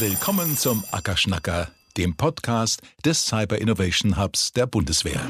Willkommen zum Ackerschnacker, dem Podcast des Cyber Innovation Hubs der Bundeswehr.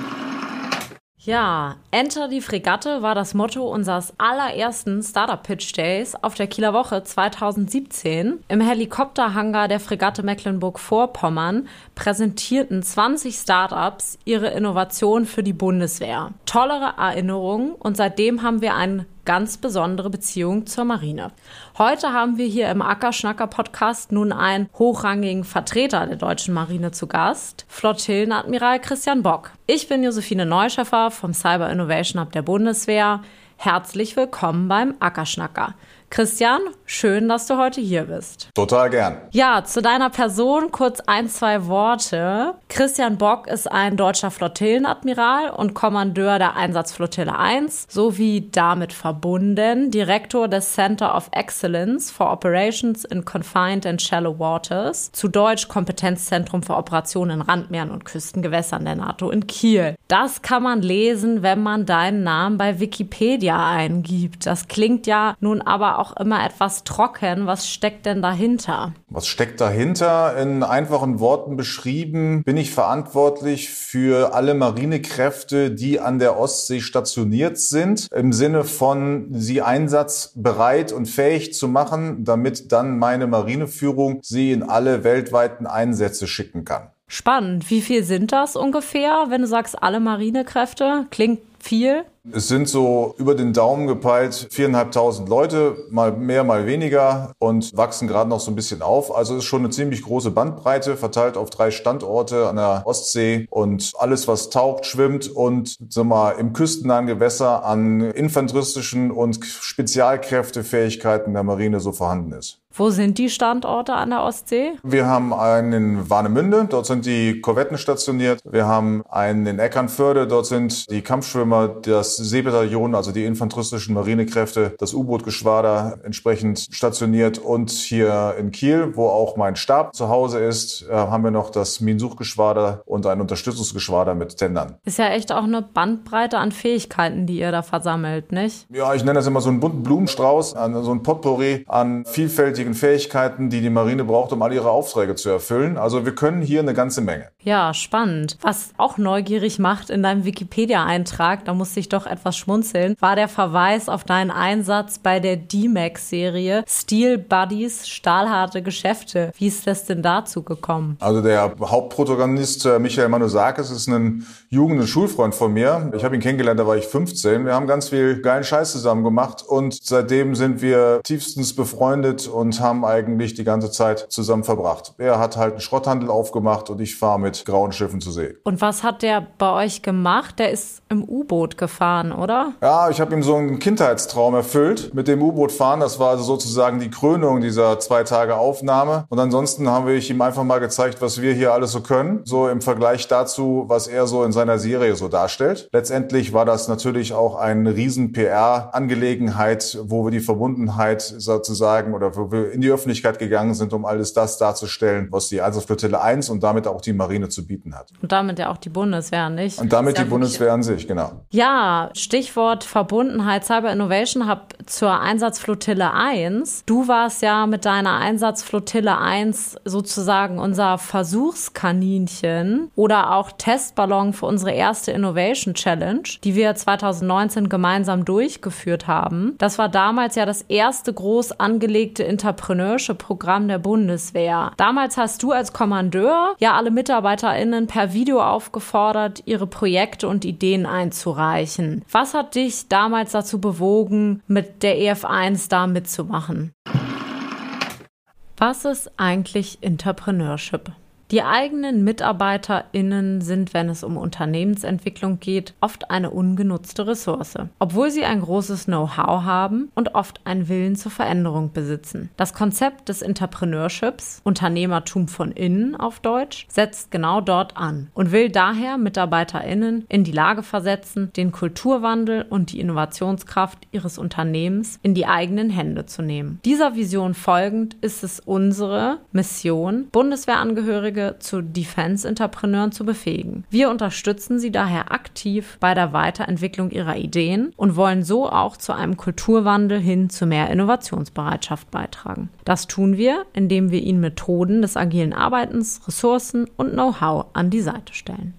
Ja, Enter die Fregatte war das Motto unseres allerersten Startup Pitch Days auf der Kieler Woche 2017. Im Helikopterhangar der Fregatte Mecklenburg-Vorpommern präsentierten 20 Startups ihre Innovation für die Bundeswehr. Tollere Erinnerungen und seitdem haben wir einen ganz besondere Beziehung zur Marine. Heute haben wir hier im Ackerschnacker Podcast nun einen hochrangigen Vertreter der deutschen Marine zu Gast, Flottillenadmiral Christian Bock. Ich bin Josephine Neuscheffer vom Cyber Innovation Hub der Bundeswehr. Herzlich willkommen beim Ackerschnacker. Christian, schön, dass du heute hier bist. Total gern. Ja, zu deiner Person kurz ein, zwei Worte. Christian Bock ist ein deutscher Flottillenadmiral und Kommandeur der Einsatzflottille 1 sowie damit verbunden Direktor des Center of Excellence for Operations in Confined and Shallow Waters, zu Deutsch Kompetenzzentrum für Operationen in Randmeeren und Küstengewässern der NATO in Kiel. Das kann man lesen, wenn man deinen Namen bei Wikipedia eingibt. Das klingt ja nun aber auch immer etwas trocken. Was steckt denn dahinter? Was steckt dahinter? In einfachen Worten beschrieben bin ich verantwortlich für alle Marinekräfte, die an der Ostsee stationiert sind, im Sinne von sie einsatzbereit und fähig zu machen, damit dann meine Marineführung sie in alle weltweiten Einsätze schicken kann. Spannend. Wie viel sind das ungefähr, wenn du sagst alle Marinekräfte? Klingt viel? Es sind so über den Daumen gepeilt viereinhalbtausend Leute, mal mehr, mal weniger und wachsen gerade noch so ein bisschen auf. Also ist schon eine ziemlich große Bandbreite, verteilt auf drei Standorte an der Ostsee und alles, was taucht, schwimmt und sag mal, im küstennahen Gewässer an infanteristischen und Spezialkräftefähigkeiten der Marine so vorhanden ist. Wo sind die Standorte an der Ostsee? Wir haben einen in Warnemünde, dort sind die Korvetten stationiert. Wir haben einen in Eckernförde, dort sind die Kampfschwimmer, das Seebataillon, also die infanteristischen Marinekräfte, das U-Boot-Geschwader entsprechend stationiert. Und hier in Kiel, wo auch mein Stab zu Hause ist, äh, haben wir noch das Minensuchgeschwader und ein Unterstützungsgeschwader mit Tendern. Ist ja echt auch eine Bandbreite an Fähigkeiten, die ihr da versammelt, nicht? Ja, ich nenne das immer so einen bunten Blumenstrauß, so ein Potpourri an vielfältigen Fähigkeiten, die die Marine braucht, um all ihre Aufträge zu erfüllen. Also wir können hier eine ganze Menge. Ja, spannend. Was auch neugierig macht in deinem Wikipedia-Eintrag, da musste ich doch etwas schmunzeln, war der Verweis auf deinen Einsatz bei der D-Max-Serie Steel Buddies, stahlharte Geschäfte. Wie ist das denn dazu gekommen? Also der Hauptprotagonist äh, Michael Manusakis ist ein Jugend- und Schulfreund von mir. Ich habe ihn kennengelernt, da war ich 15. Wir haben ganz viel geilen Scheiß zusammen gemacht und seitdem sind wir tiefstens befreundet und haben eigentlich die ganze Zeit zusammen verbracht. Er hat halt einen Schrotthandel aufgemacht und ich fahre mit grauen Schiffen zu See. Und was hat der bei euch gemacht? Der ist im U-Boot gefahren, oder? Ja, ich habe ihm so einen Kindheitstraum erfüllt mit dem U-Boot fahren. Das war also sozusagen die Krönung dieser zwei Tage Aufnahme. Und ansonsten haben wir ihm einfach mal gezeigt, was wir hier alles so können. So im Vergleich dazu, was er so in seiner Serie so darstellt. Letztendlich war das natürlich auch eine riesen PR-Angelegenheit, wo wir die Verbundenheit sozusagen oder wo wir in die Öffentlichkeit gegangen sind, um alles das darzustellen, was die Einsatzflottille 1 und damit auch die Marine zu bieten hat. Und damit ja auch die Bundeswehr, nicht? Und damit die Bundeswehr an sich, genau. Ja, Stichwort Verbundenheit Cyber Innovation Hub zur Einsatzflottille 1. Du warst ja mit deiner Einsatzflottille 1 sozusagen unser Versuchskaninchen oder auch Testballon für unsere erste Innovation Challenge, die wir 2019 gemeinsam durchgeführt haben. Das war damals ja das erste groß angelegte Entrepreneurship-Programm der Bundeswehr. Damals hast du als Kommandeur ja alle MitarbeiterInnen per Video aufgefordert, ihre Projekte und Ideen einzureichen. Was hat dich damals dazu bewogen, mit der EF1 da mitzumachen? Was ist eigentlich Entrepreneurship? Die eigenen MitarbeiterInnen sind, wenn es um Unternehmensentwicklung geht, oft eine ungenutzte Ressource, obwohl sie ein großes Know-how haben und oft einen Willen zur Veränderung besitzen. Das Konzept des Entrepreneurships, Unternehmertum von innen auf Deutsch, setzt genau dort an und will daher MitarbeiterInnen in die Lage versetzen, den Kulturwandel und die Innovationskraft ihres Unternehmens in die eigenen Hände zu nehmen. Dieser Vision folgend ist es unsere Mission, Bundeswehrangehörige Angehörige zu Defense-Entrepreneuren zu befähigen. Wir unterstützen sie daher aktiv bei der Weiterentwicklung ihrer Ideen und wollen so auch zu einem Kulturwandel hin zu mehr Innovationsbereitschaft beitragen. Das tun wir, indem wir ihnen Methoden des agilen Arbeitens, Ressourcen und Know-how an die Seite stellen.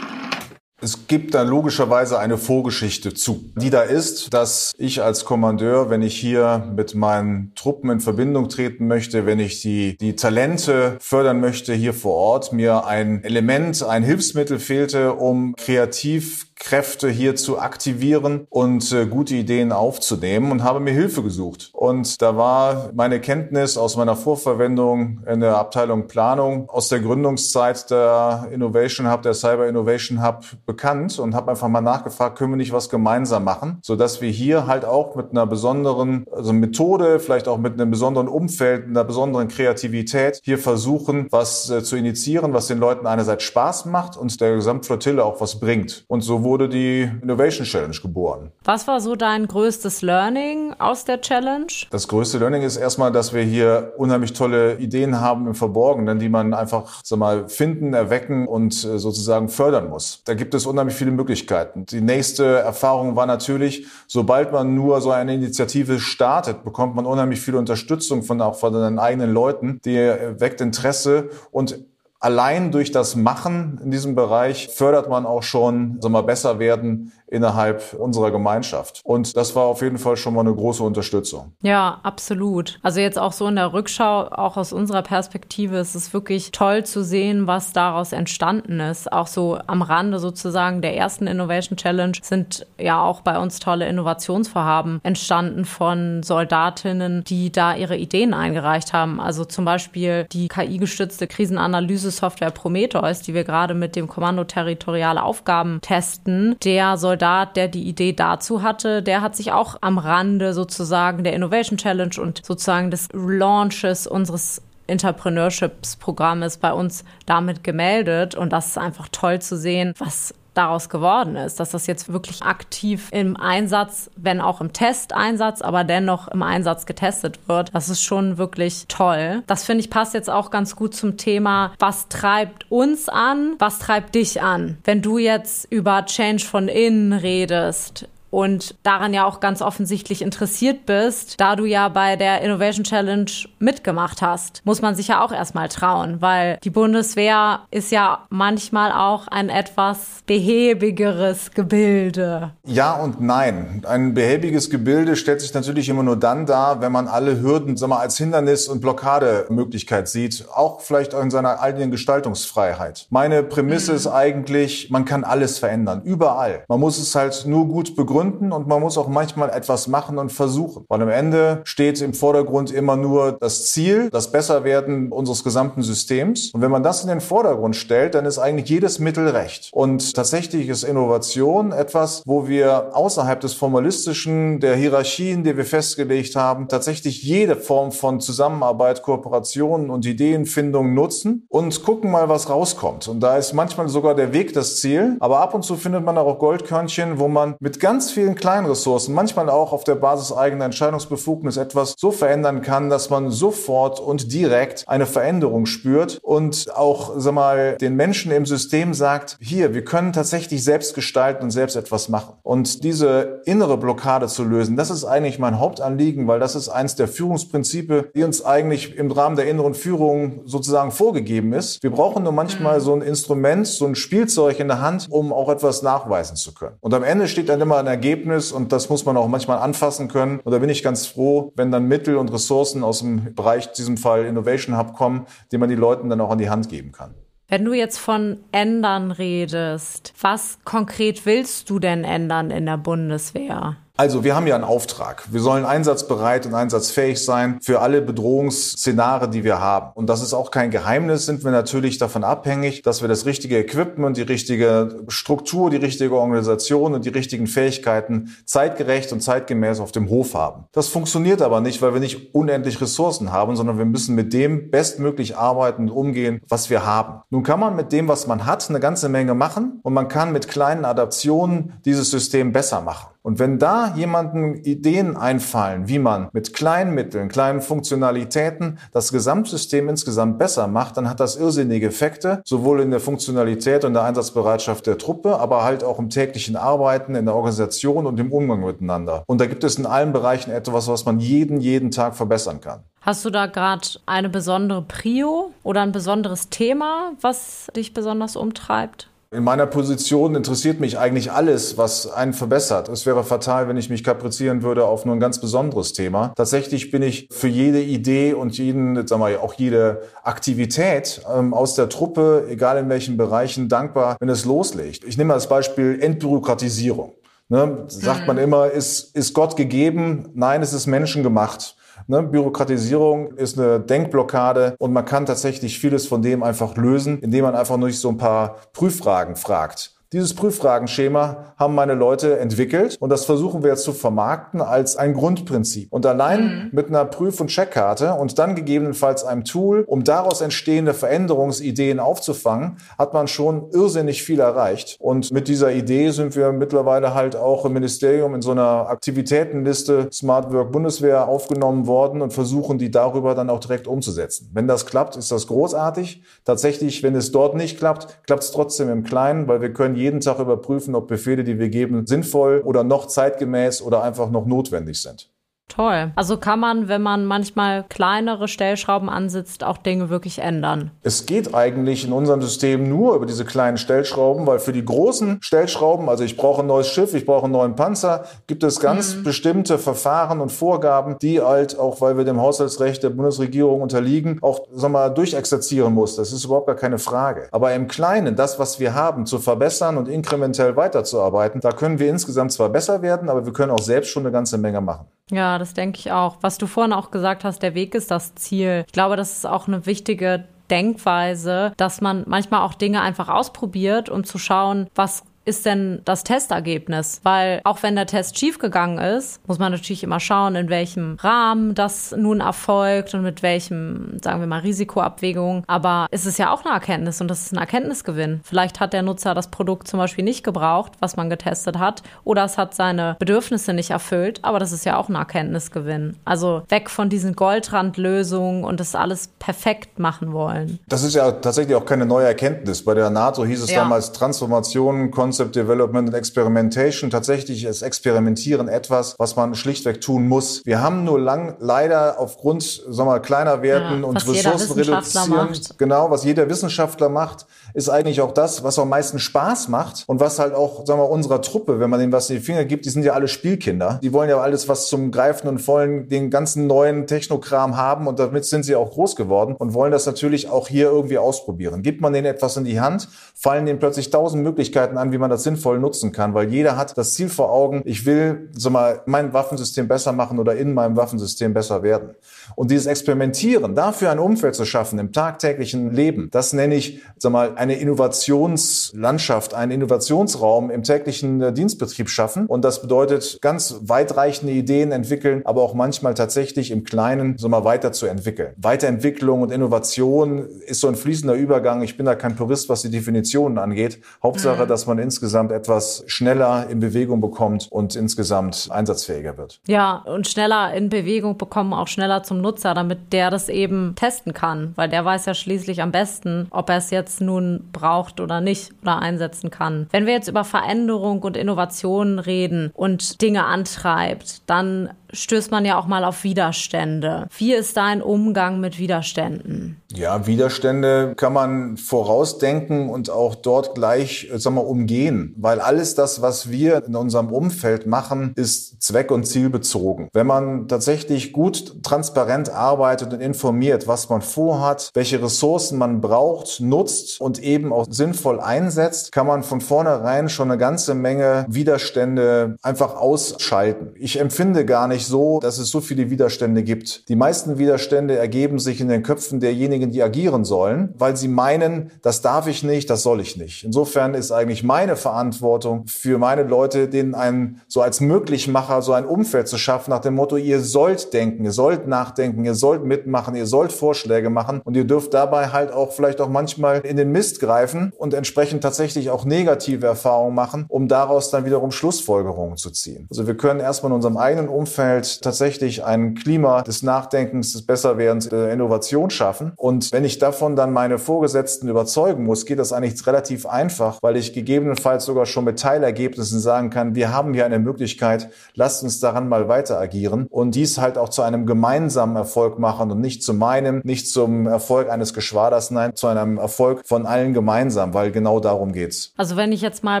Es gibt da logischerweise eine Vorgeschichte zu, die da ist, dass ich als Kommandeur, wenn ich hier mit meinen Truppen in Verbindung treten möchte, wenn ich die, die Talente fördern möchte hier vor Ort, mir ein Element, ein Hilfsmittel fehlte, um kreativ Kräfte hier zu aktivieren und äh, gute Ideen aufzunehmen und habe mir Hilfe gesucht. Und da war meine Kenntnis aus meiner Vorverwendung in der Abteilung Planung aus der Gründungszeit der Innovation Hub, der Cyber Innovation Hub bekannt und habe einfach mal nachgefragt, können wir nicht was gemeinsam machen, so dass wir hier halt auch mit einer besonderen also Methode, vielleicht auch mit einem besonderen Umfeld, einer besonderen Kreativität hier versuchen, was äh, zu initiieren, was den Leuten einerseits Spaß macht und der Gesamtflottille auch was bringt. Und so wurde die Innovation Challenge geboren. Was war so dein größtes Learning aus der Challenge? Das größte Learning ist erstmal, dass wir hier unheimlich tolle Ideen haben im Verborgenen, die man einfach sag mal, finden, erwecken und äh, sozusagen fördern muss. Da gibt es unheimlich viele Möglichkeiten. Die nächste Erfahrung war natürlich, sobald man nur so eine Initiative startet, bekommt man unheimlich viel Unterstützung von auch von den eigenen Leuten, die äh, weckt Interesse und Allein durch das Machen in diesem Bereich fördert man auch schon, sagen wir, besser werden innerhalb unserer Gemeinschaft. Und das war auf jeden Fall schon mal eine große Unterstützung. Ja, absolut. Also jetzt auch so in der Rückschau, auch aus unserer Perspektive, ist es wirklich toll zu sehen, was daraus entstanden ist. Auch so am Rande sozusagen der ersten Innovation Challenge sind ja auch bei uns tolle Innovationsvorhaben entstanden von Soldatinnen, die da ihre Ideen eingereicht haben. Also zum Beispiel die KI-gestützte Krisenanalyse-Software Prometheus, die wir gerade mit dem Kommando Territoriale Aufgaben testen, der soll Soldat, der die Idee dazu hatte, der hat sich auch am Rande sozusagen der Innovation Challenge und sozusagen des Launches unseres Entrepreneurships-Programmes bei uns damit gemeldet. Und das ist einfach toll zu sehen, was daraus geworden ist, dass das jetzt wirklich aktiv im Einsatz, wenn auch im Testeinsatz, aber dennoch im Einsatz getestet wird. Das ist schon wirklich toll. Das finde ich passt jetzt auch ganz gut zum Thema, was treibt uns an, was treibt dich an? Wenn du jetzt über Change von innen redest, und daran ja auch ganz offensichtlich interessiert bist, da du ja bei der Innovation Challenge mitgemacht hast, muss man sich ja auch erstmal trauen, weil die Bundeswehr ist ja manchmal auch ein etwas behäbigeres Gebilde. Ja und nein. Ein behäbiges Gebilde stellt sich natürlich immer nur dann dar, wenn man alle Hürden sag mal, als Hindernis und Blockademöglichkeit sieht, auch vielleicht auch in seiner eigenen Gestaltungsfreiheit. Meine Prämisse mhm. ist eigentlich, man kann alles verändern, überall. Man muss es halt nur gut begründen begründen und man muss auch manchmal etwas machen und versuchen. Weil am Ende steht im Vordergrund immer nur das Ziel, das Besserwerden unseres gesamten Systems. Und wenn man das in den Vordergrund stellt, dann ist eigentlich jedes Mittel recht. Und tatsächlich ist Innovation etwas, wo wir außerhalb des Formalistischen, der Hierarchien, die wir festgelegt haben, tatsächlich jede Form von Zusammenarbeit, Kooperation und Ideenfindung nutzen und gucken mal, was rauskommt. Und da ist manchmal sogar der Weg das Ziel. Aber ab und zu findet man auch Goldkörnchen, wo man mit ganz vielen kleinen Ressourcen, manchmal auch auf der Basis eigener Entscheidungsbefugnis etwas so verändern kann, dass man sofort und direkt eine Veränderung spürt und auch, sag mal, den Menschen im System sagt, hier, wir können tatsächlich selbst gestalten und selbst etwas machen. Und diese innere Blockade zu lösen, das ist eigentlich mein Hauptanliegen, weil das ist eins der Führungsprinzipe, die uns eigentlich im Rahmen der inneren Führung sozusagen vorgegeben ist. Wir brauchen nur manchmal mhm. so ein Instrument, so ein Spielzeug in der Hand, um auch etwas nachweisen zu können. Und am Ende steht dann immer ein Ergebnis und das muss man auch manchmal anfassen können. Und da bin ich ganz froh, wenn dann Mittel und Ressourcen aus dem Bereich, diesem Fall Innovation Hub kommen, die man die Leuten dann auch an die Hand geben kann. Wenn du jetzt von ändern redest, was konkret willst du denn ändern in der Bundeswehr? Also wir haben ja einen Auftrag. Wir sollen einsatzbereit und einsatzfähig sein für alle Bedrohungsszenarien, die wir haben. Und das ist auch kein Geheimnis, sind wir natürlich davon abhängig, dass wir das richtige Equipment, die richtige Struktur, die richtige Organisation und die richtigen Fähigkeiten zeitgerecht und zeitgemäß auf dem Hof haben. Das funktioniert aber nicht, weil wir nicht unendlich Ressourcen haben, sondern wir müssen mit dem bestmöglich arbeiten und umgehen, was wir haben. Nun kann man mit dem, was man hat, eine ganze Menge machen und man kann mit kleinen Adaptionen dieses System besser machen. Und wenn da jemanden Ideen einfallen, wie man mit kleinen Mitteln, kleinen Funktionalitäten das Gesamtsystem insgesamt besser macht, dann hat das irrsinnige Effekte, sowohl in der Funktionalität und der Einsatzbereitschaft der Truppe, aber halt auch im täglichen Arbeiten, in der Organisation und im Umgang miteinander. Und da gibt es in allen Bereichen etwas, was man jeden, jeden Tag verbessern kann. Hast du da gerade eine besondere Prio oder ein besonderes Thema, was dich besonders umtreibt? In meiner Position interessiert mich eigentlich alles, was einen verbessert. Es wäre fatal, wenn ich mich kaprizieren würde auf nur ein ganz besonderes Thema. Tatsächlich bin ich für jede Idee und jeden, sagen wir, auch jede Aktivität ähm, aus der Truppe, egal in welchen Bereichen, dankbar, wenn es loslegt. Ich nehme als Beispiel Entbürokratisierung. Ne, sagt man mhm. immer, ist, ist Gott gegeben? Nein, es ist menschengemacht. Ne? Bürokratisierung ist eine Denkblockade und man kann tatsächlich vieles von dem einfach lösen, indem man einfach nur so ein paar Prüffragen fragt. Dieses Prüffragenschema haben meine Leute entwickelt und das versuchen wir jetzt zu vermarkten als ein Grundprinzip. Und allein mhm. mit einer Prüf- und Checkkarte und dann gegebenenfalls einem Tool, um daraus entstehende Veränderungsideen aufzufangen, hat man schon irrsinnig viel erreicht. Und mit dieser Idee sind wir mittlerweile halt auch im Ministerium in so einer Aktivitätenliste Smart Work Bundeswehr aufgenommen worden und versuchen die darüber dann auch direkt umzusetzen. Wenn das klappt, ist das großartig. Tatsächlich, wenn es dort nicht klappt, klappt es trotzdem im Kleinen, weil wir können jeden Tag überprüfen, ob Befehle, die wir geben, sinnvoll oder noch zeitgemäß oder einfach noch notwendig sind. Toll. Also kann man, wenn man manchmal kleinere Stellschrauben ansitzt, auch Dinge wirklich ändern. Es geht eigentlich in unserem System nur über diese kleinen Stellschrauben, weil für die großen Stellschrauben, also ich brauche ein neues Schiff, ich brauche einen neuen Panzer, gibt es ganz mhm. bestimmte Verfahren und Vorgaben, die halt auch, weil wir dem Haushaltsrecht der Bundesregierung unterliegen, auch sag mal, durchexerzieren muss. Das ist überhaupt gar keine Frage. Aber im Kleinen, das, was wir haben, zu verbessern und inkrementell weiterzuarbeiten, da können wir insgesamt zwar besser werden, aber wir können auch selbst schon eine ganze Menge machen. Ja, das denke ich auch. Was du vorhin auch gesagt hast, der Weg ist das Ziel. Ich glaube, das ist auch eine wichtige Denkweise, dass man manchmal auch Dinge einfach ausprobiert, um zu schauen, was ist denn das Testergebnis? Weil auch wenn der Test schiefgegangen ist, muss man natürlich immer schauen, in welchem Rahmen das nun erfolgt und mit welchem, sagen wir mal, Risikoabwägung. Aber es ist ja auch eine Erkenntnis und das ist ein Erkenntnisgewinn. Vielleicht hat der Nutzer das Produkt zum Beispiel nicht gebraucht, was man getestet hat, oder es hat seine Bedürfnisse nicht erfüllt, aber das ist ja auch ein Erkenntnisgewinn. Also weg von diesen Goldrandlösungen und das alles perfekt machen wollen. Das ist ja tatsächlich auch keine neue Erkenntnis. Bei der NATO hieß es ja. damals Transformation, Konzentration Concept Development und Experimentation. Tatsächlich ist Experimentieren etwas, was man schlichtweg tun muss. Wir haben nur lang leider aufgrund sagen wir, kleiner Werten ja, und Ressourcen reduzieren. Genau, was jeder Wissenschaftler macht, ist eigentlich auch das, was am meisten Spaß macht und was halt auch, sagen wir, unserer Truppe, wenn man denen was in die Finger gibt, die sind ja alle Spielkinder. Die wollen ja alles, was zum Greifen und Vollen, den ganzen neuen Technokram haben und damit sind sie auch groß geworden und wollen das natürlich auch hier irgendwie ausprobieren. Gibt man denen etwas in die Hand, fallen denen plötzlich tausend Möglichkeiten an, wie man das sinnvoll nutzen kann, weil jeder hat das Ziel vor Augen, ich will so mal mein Waffensystem besser machen oder in meinem Waffensystem besser werden. Und dieses Experimentieren, dafür ein Umfeld zu schaffen im tagtäglichen Leben, das nenne ich sag mal eine Innovationslandschaft, einen Innovationsraum im täglichen äh, Dienstbetrieb schaffen und das bedeutet ganz weitreichende Ideen entwickeln, aber auch manchmal tatsächlich im Kleinen so mal weiterzuentwickeln. Weiterentwicklung und Innovation ist so ein fließender Übergang. Ich bin da kein Purist, was die Definitionen angeht. Hauptsache, mhm. dass man insgesamt insgesamt etwas schneller in Bewegung bekommt und insgesamt einsatzfähiger wird. Ja, und schneller in Bewegung bekommen, auch schneller zum Nutzer, damit der das eben testen kann, weil der weiß ja schließlich am besten, ob er es jetzt nun braucht oder nicht oder einsetzen kann. Wenn wir jetzt über Veränderung und Innovation reden und Dinge antreibt, dann stößt man ja auch mal auf Widerstände. Wie ist dein Umgang mit Widerständen? Ja, Widerstände kann man vorausdenken und auch dort gleich, sag mal, umgehen, weil alles das, was wir in unserem Umfeld machen, ist zweck- und zielbezogen. Wenn man tatsächlich gut transparent arbeitet und informiert, was man vorhat, welche Ressourcen man braucht, nutzt und eben auch sinnvoll einsetzt, kann man von vornherein schon eine ganze Menge Widerstände einfach ausschalten. Ich empfinde gar nicht, nicht so, dass es so viele Widerstände gibt. Die meisten Widerstände ergeben sich in den Köpfen derjenigen, die agieren sollen, weil sie meinen, das darf ich nicht, das soll ich nicht. Insofern ist eigentlich meine Verantwortung für meine Leute, denen einen so als Möglichmacher so ein Umfeld zu schaffen nach dem Motto, ihr sollt denken, ihr sollt nachdenken, ihr sollt mitmachen, ihr sollt Vorschläge machen und ihr dürft dabei halt auch vielleicht auch manchmal in den Mist greifen und entsprechend tatsächlich auch negative Erfahrungen machen, um daraus dann wiederum Schlussfolgerungen zu ziehen. Also wir können erstmal in unserem eigenen Umfeld tatsächlich ein Klima des Nachdenkens, des Besserwerdens, der Innovation schaffen. Und wenn ich davon dann meine Vorgesetzten überzeugen muss, geht das eigentlich relativ einfach, weil ich gegebenenfalls sogar schon mit Teilergebnissen sagen kann, wir haben hier eine Möglichkeit, lasst uns daran mal weiter agieren und dies halt auch zu einem gemeinsamen Erfolg machen und nicht zu meinem, nicht zum Erfolg eines Geschwaders, nein, zu einem Erfolg von allen gemeinsam, weil genau darum geht's. Also wenn ich jetzt mal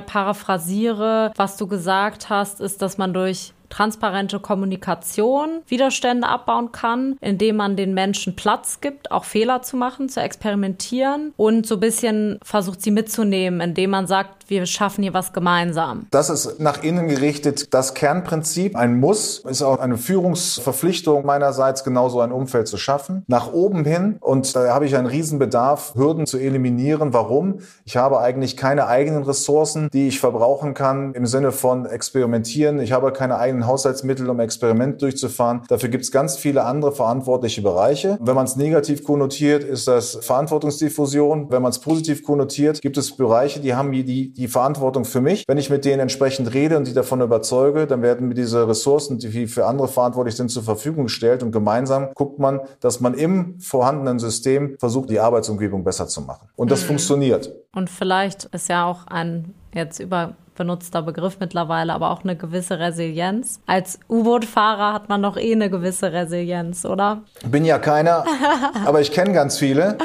paraphrasiere, was du gesagt hast, ist, dass man durch transparente Kommunikation Widerstände abbauen kann, indem man den Menschen Platz gibt, auch Fehler zu machen, zu experimentieren und so ein bisschen versucht, sie mitzunehmen, indem man sagt, wir schaffen hier was gemeinsam. Das ist nach innen gerichtet das Kernprinzip. Ein Muss ist auch eine Führungsverpflichtung meinerseits, genauso ein Umfeld zu schaffen. Nach oben hin, und da habe ich einen Riesenbedarf, Hürden zu eliminieren. Warum? Ich habe eigentlich keine eigenen Ressourcen, die ich verbrauchen kann im Sinne von experimentieren. Ich habe keine eigenen Haushaltsmittel, um Experiment durchzufahren. Dafür gibt es ganz viele andere verantwortliche Bereiche. Wenn man es negativ konnotiert, ist das Verantwortungsdiffusion. Wenn man es positiv konnotiert, gibt es Bereiche, die haben die, die Verantwortung für mich. Wenn ich mit denen entsprechend rede und die davon überzeuge, dann werden mir diese Ressourcen, die für andere verantwortlich sind, zur Verfügung gestellt und gemeinsam guckt man, dass man im vorhandenen System versucht, die Arbeitsumgebung besser zu machen. Und das mhm. funktioniert. Und vielleicht ist ja auch ein jetzt über benutzter Begriff mittlerweile, aber auch eine gewisse Resilienz. Als U-Boot-Fahrer hat man doch eh eine gewisse Resilienz, oder? Bin ja keiner, aber ich kenne ganz viele.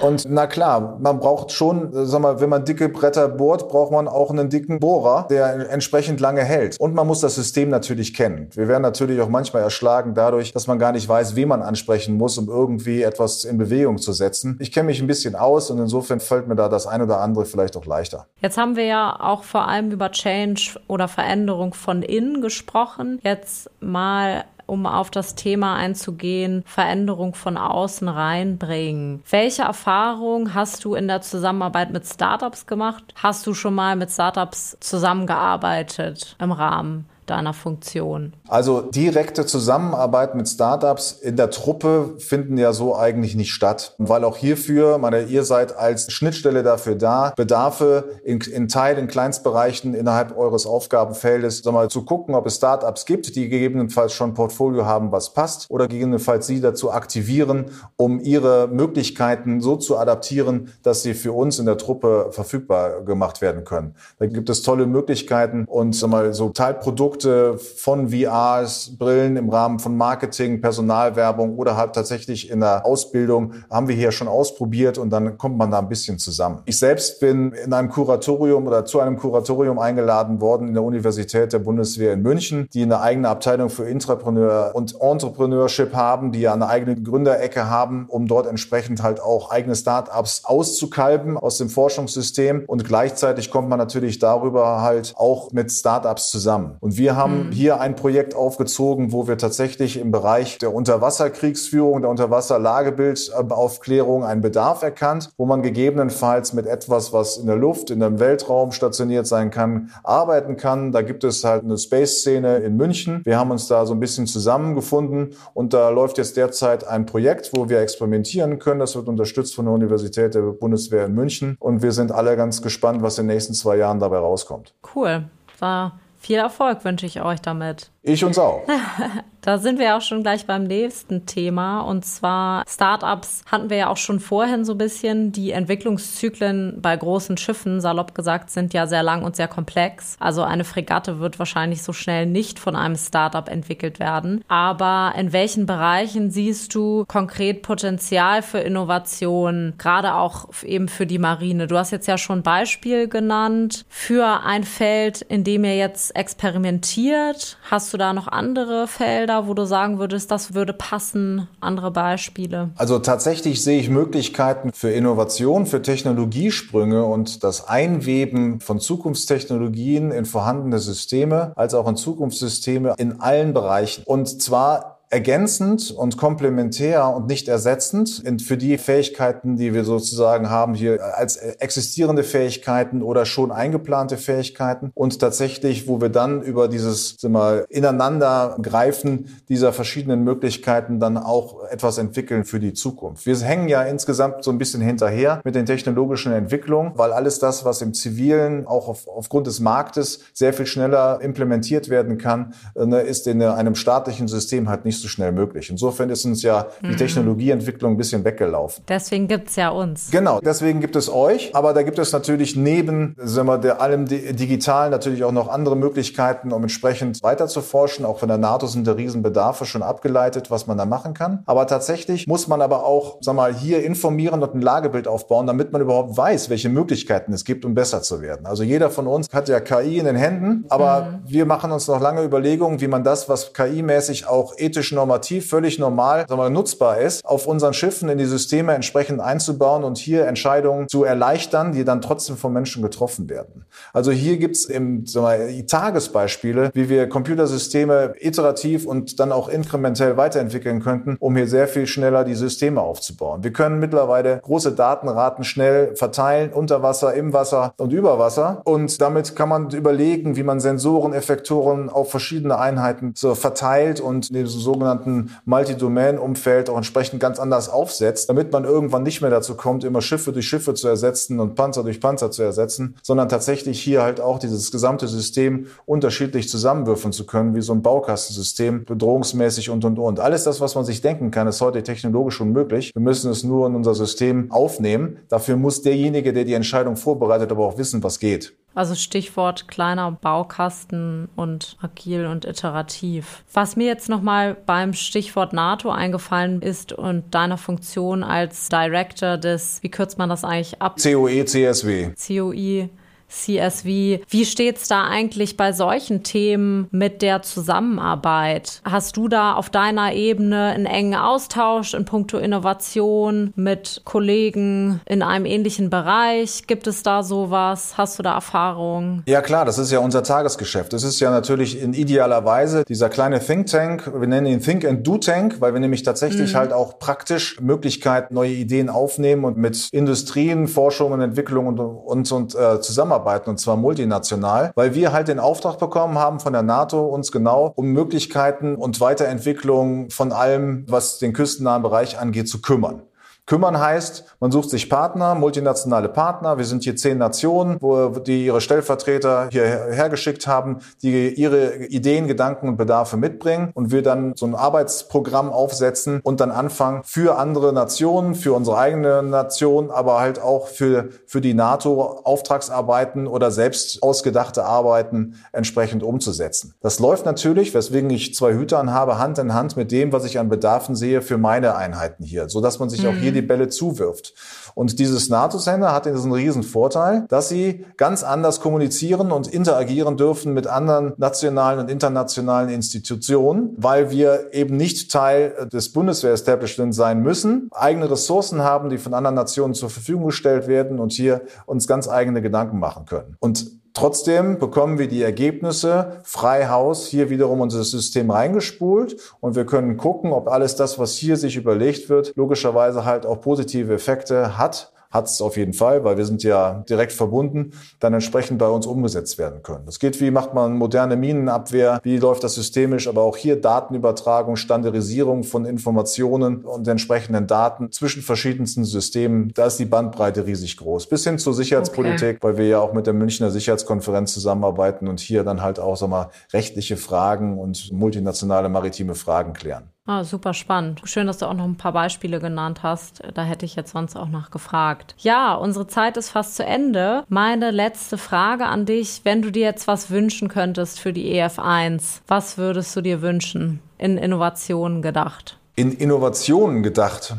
Und na klar, man braucht schon, sag mal, wenn man dicke Bretter bohrt, braucht man auch einen dicken Bohrer, der entsprechend lange hält. Und man muss das System natürlich kennen. Wir werden natürlich auch manchmal erschlagen dadurch, dass man gar nicht weiß, wen man ansprechen muss, um irgendwie etwas in Bewegung zu setzen. Ich kenne mich ein bisschen aus und insofern fällt mir da das ein oder andere vielleicht auch leichter. Jetzt haben wir ja auch vor allem über Change oder Veränderung von innen gesprochen. Jetzt mal um auf das Thema einzugehen, Veränderung von außen reinbringen. Welche Erfahrungen hast du in der Zusammenarbeit mit Startups gemacht? Hast du schon mal mit Startups zusammengearbeitet im Rahmen deiner Funktion? Also direkte Zusammenarbeit mit Startups in der Truppe finden ja so eigentlich nicht statt, weil auch hierfür, meine, ihr seid als Schnittstelle dafür da, Bedarfe in, in Teil, in Kleinstbereichen innerhalb eures Aufgabenfeldes, sag mal, zu gucken, ob es Startups gibt, die gegebenenfalls schon ein Portfolio haben, was passt, oder gegebenenfalls sie dazu aktivieren, um ihre Möglichkeiten so zu adaptieren, dass sie für uns in der Truppe verfügbar gemacht werden können. Da gibt es tolle Möglichkeiten und sag mal, so Teilprodukte Produkte von VRs, Brillen im Rahmen von Marketing, Personalwerbung oder halt tatsächlich in der Ausbildung haben wir hier schon ausprobiert und dann kommt man da ein bisschen zusammen. Ich selbst bin in einem Kuratorium oder zu einem Kuratorium eingeladen worden in der Universität der Bundeswehr in München, die eine eigene Abteilung für Intrapreneur und Entrepreneurship haben, die ja eine eigene Gründerecke haben, um dort entsprechend halt auch eigene Startups auszukalben aus dem Forschungssystem und gleichzeitig kommt man natürlich darüber halt auch mit Startups zusammen. Und wir wir haben mhm. hier ein Projekt aufgezogen, wo wir tatsächlich im Bereich der Unterwasserkriegsführung, der Unterwasserlagebildaufklärung einen Bedarf erkannt, wo man gegebenenfalls mit etwas, was in der Luft, in dem Weltraum stationiert sein kann, arbeiten kann. Da gibt es halt eine Space-Szene in München. Wir haben uns da so ein bisschen zusammengefunden und da läuft jetzt derzeit ein Projekt, wo wir experimentieren können. Das wird unterstützt von der Universität der Bundeswehr in München und wir sind alle ganz gespannt, was in den nächsten zwei Jahren dabei rauskommt. Cool. War viel Erfolg wünsche ich euch damit. Ich uns auch. Da sind wir auch schon gleich beim nächsten Thema. Und zwar Startups hatten wir ja auch schon vorhin so ein bisschen. Die Entwicklungszyklen bei großen Schiffen, salopp gesagt, sind ja sehr lang und sehr komplex. Also eine Fregatte wird wahrscheinlich so schnell nicht von einem Startup entwickelt werden. Aber in welchen Bereichen siehst du konkret Potenzial für Innovation, gerade auch eben für die Marine? Du hast jetzt ja schon Beispiel genannt für ein Feld, in dem ihr jetzt experimentiert. Hast du da noch andere Felder, wo du sagen würdest, das würde passen? Andere Beispiele? Also tatsächlich sehe ich Möglichkeiten für Innovation, für Technologiesprünge und das Einweben von Zukunftstechnologien in vorhandene Systeme als auch in Zukunftssysteme in allen Bereichen. Und zwar ergänzend und komplementär und nicht ersetzend für die Fähigkeiten, die wir sozusagen haben hier als existierende Fähigkeiten oder schon eingeplante Fähigkeiten und tatsächlich, wo wir dann über dieses mal, Ineinandergreifen dieser verschiedenen Möglichkeiten dann auch etwas entwickeln für die Zukunft. Wir hängen ja insgesamt so ein bisschen hinterher mit den technologischen Entwicklungen, weil alles das, was im Zivilen auch auf, aufgrund des Marktes sehr viel schneller implementiert werden kann, äh, ne, ist in einem staatlichen System halt nicht so so schnell möglich. Insofern ist uns ja die mhm. Technologieentwicklung ein bisschen weggelaufen. Deswegen gibt's ja uns. Genau, deswegen gibt es euch. Aber da gibt es natürlich neben sagen wir, der, allem Digitalen natürlich auch noch andere Möglichkeiten, um entsprechend weiter zu forschen. Auch von der NATO sind da Riesenbedarfe schon abgeleitet, was man da machen kann. Aber tatsächlich muss man aber auch sag mal, hier informieren und ein Lagebild aufbauen, damit man überhaupt weiß, welche Möglichkeiten es gibt, um besser zu werden. Also jeder von uns hat ja KI in den Händen, aber mhm. wir machen uns noch lange Überlegungen, wie man das, was KI-mäßig auch ethisch normativ völlig normal sagen wir, nutzbar ist, auf unseren Schiffen in die Systeme entsprechend einzubauen und hier Entscheidungen zu erleichtern, die dann trotzdem von Menschen getroffen werden. Also hier sagen wir, Tagesbeispiele, wie wir Computersysteme iterativ und dann auch inkrementell weiterentwickeln könnten, um hier sehr viel schneller die Systeme aufzubauen. Wir können mittlerweile große Datenraten schnell verteilen, unter Wasser, im Wasser und über Wasser. Und damit kann man überlegen, wie man Sensoren, Effektoren auf verschiedene Einheiten so verteilt und so sogenannten Multi-Domain-Umfeld auch entsprechend ganz anders aufsetzt, damit man irgendwann nicht mehr dazu kommt, immer Schiffe durch Schiffe zu ersetzen und Panzer durch Panzer zu ersetzen, sondern tatsächlich hier halt auch dieses gesamte System unterschiedlich zusammenwürfeln zu können, wie so ein Baukastensystem, bedrohungsmäßig und, und, und. Alles das, was man sich denken kann, ist heute technologisch unmöglich. Wir müssen es nur in unser System aufnehmen. Dafür muss derjenige, der die Entscheidung vorbereitet, aber auch wissen, was geht. Also Stichwort kleiner Baukasten und agil und iterativ. Was mir jetzt nochmal beim Stichwort NATO eingefallen ist und deiner Funktion als Director des, wie kürzt man das eigentlich ab? COE, CSW. COE. CSV. Wie steht's da eigentlich bei solchen Themen mit der Zusammenarbeit? Hast du da auf deiner Ebene einen engen Austausch in puncto Innovation mit Kollegen in einem ähnlichen Bereich? Gibt es da sowas? Hast du da Erfahrungen? Ja klar, das ist ja unser Tagesgeschäft. Es ist ja natürlich in idealer Weise dieser kleine Think Tank. Wir nennen ihn Think and Do Tank, weil wir nämlich tatsächlich mhm. halt auch praktisch Möglichkeiten, neue Ideen aufnehmen und mit Industrien, Forschung und Entwicklung und, und, und äh, zusammenarbeiten zusammenarbeiten und zwar multinational, weil wir halt den Auftrag bekommen haben von der NATO, uns genau um Möglichkeiten und Weiterentwicklung von allem, was den küstennahen Bereich angeht, zu kümmern. Kümmern heißt, man sucht sich Partner, multinationale Partner. Wir sind hier zehn Nationen, wo die ihre Stellvertreter hierher geschickt haben, die ihre Ideen, Gedanken und Bedarfe mitbringen und wir dann so ein Arbeitsprogramm aufsetzen und dann anfangen, für andere Nationen, für unsere eigene Nation, aber halt auch für, für die NATO Auftragsarbeiten oder selbst ausgedachte Arbeiten entsprechend umzusetzen. Das läuft natürlich, weswegen ich zwei Hütern habe, Hand in Hand mit dem, was ich an Bedarfen sehe für meine Einheiten hier, so dass man sich mhm. auch hier die Bälle zuwirft. Und dieses NATO-Center hat diesen riesen Vorteil, dass sie ganz anders kommunizieren und interagieren dürfen mit anderen nationalen und internationalen Institutionen, weil wir eben nicht Teil des Bundeswehr-Establishments sein müssen, eigene Ressourcen haben, die von anderen Nationen zur Verfügung gestellt werden und hier uns ganz eigene Gedanken machen können. Und Trotzdem bekommen wir die Ergebnisse frei Haus hier wiederum unser System reingespult und wir können gucken, ob alles das, was hier sich überlegt wird, logischerweise halt auch positive Effekte hat hat es auf jeden Fall, weil wir sind ja direkt verbunden, dann entsprechend bei uns umgesetzt werden können. Das geht, wie macht man moderne Minenabwehr, wie läuft das systemisch, aber auch hier Datenübertragung, Standardisierung von Informationen und entsprechenden Daten zwischen verschiedensten Systemen. Da ist die Bandbreite riesig groß. Bis hin zur Sicherheitspolitik, okay. weil wir ja auch mit der Münchner Sicherheitskonferenz zusammenarbeiten und hier dann halt auch, sag mal, rechtliche Fragen und multinationale maritime Fragen klären. Ah, super spannend. Schön, dass du auch noch ein paar Beispiele genannt hast. Da hätte ich jetzt sonst auch nachgefragt. Ja, unsere Zeit ist fast zu Ende. Meine letzte Frage an dich, wenn du dir jetzt was wünschen könntest für die EF1, was würdest du dir wünschen? In Innovationen gedacht. In Innovationen gedacht.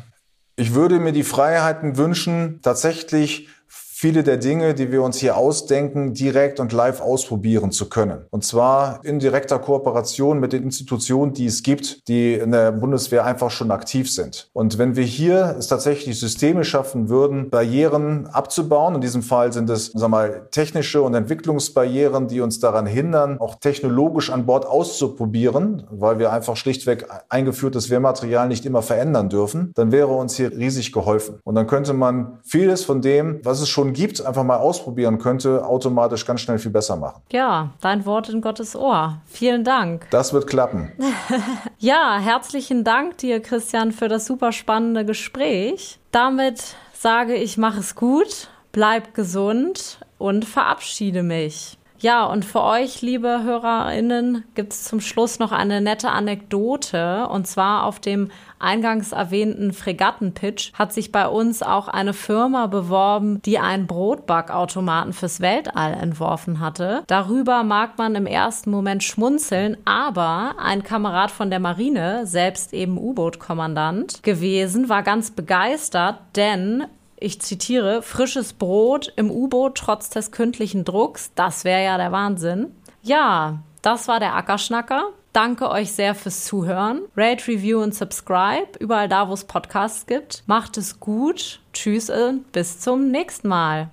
Ich würde mir die Freiheiten wünschen, tatsächlich viele der Dinge, die wir uns hier ausdenken, direkt und live ausprobieren zu können. Und zwar in direkter Kooperation mit den Institutionen, die es gibt, die in der Bundeswehr einfach schon aktiv sind. Und wenn wir hier es tatsächlich Systeme schaffen würden, Barrieren abzubauen, in diesem Fall sind es, wir mal, technische und Entwicklungsbarrieren, die uns daran hindern, auch technologisch an Bord auszuprobieren, weil wir einfach schlichtweg eingeführtes Wehrmaterial nicht immer verändern dürfen, dann wäre uns hier riesig geholfen. Und dann könnte man vieles von dem, was es schon gibt, einfach mal ausprobieren könnte, automatisch ganz schnell viel besser machen. Ja, dein Wort in Gottes Ohr. Vielen Dank. Das wird klappen. ja, herzlichen Dank dir, Christian, für das super spannende Gespräch. Damit sage ich, mach es gut, bleib gesund und verabschiede mich. Ja, und für euch, liebe HörerInnen, gibt es zum Schluss noch eine nette Anekdote. Und zwar auf dem eingangs erwähnten Fregattenpitch hat sich bei uns auch eine Firma beworben, die einen Brotbackautomaten fürs Weltall entworfen hatte. Darüber mag man im ersten Moment schmunzeln, aber ein Kamerad von der Marine, selbst eben U-Boot-Kommandant gewesen, war ganz begeistert, denn ich zitiere, frisches Brot im U-Boot trotz des kündlichen Drucks, das wäre ja der Wahnsinn. Ja, das war der Ackerschnacker. Danke euch sehr fürs Zuhören. Rate, Review und Subscribe, überall da, wo es Podcasts gibt. Macht es gut. Tschüss und bis zum nächsten Mal.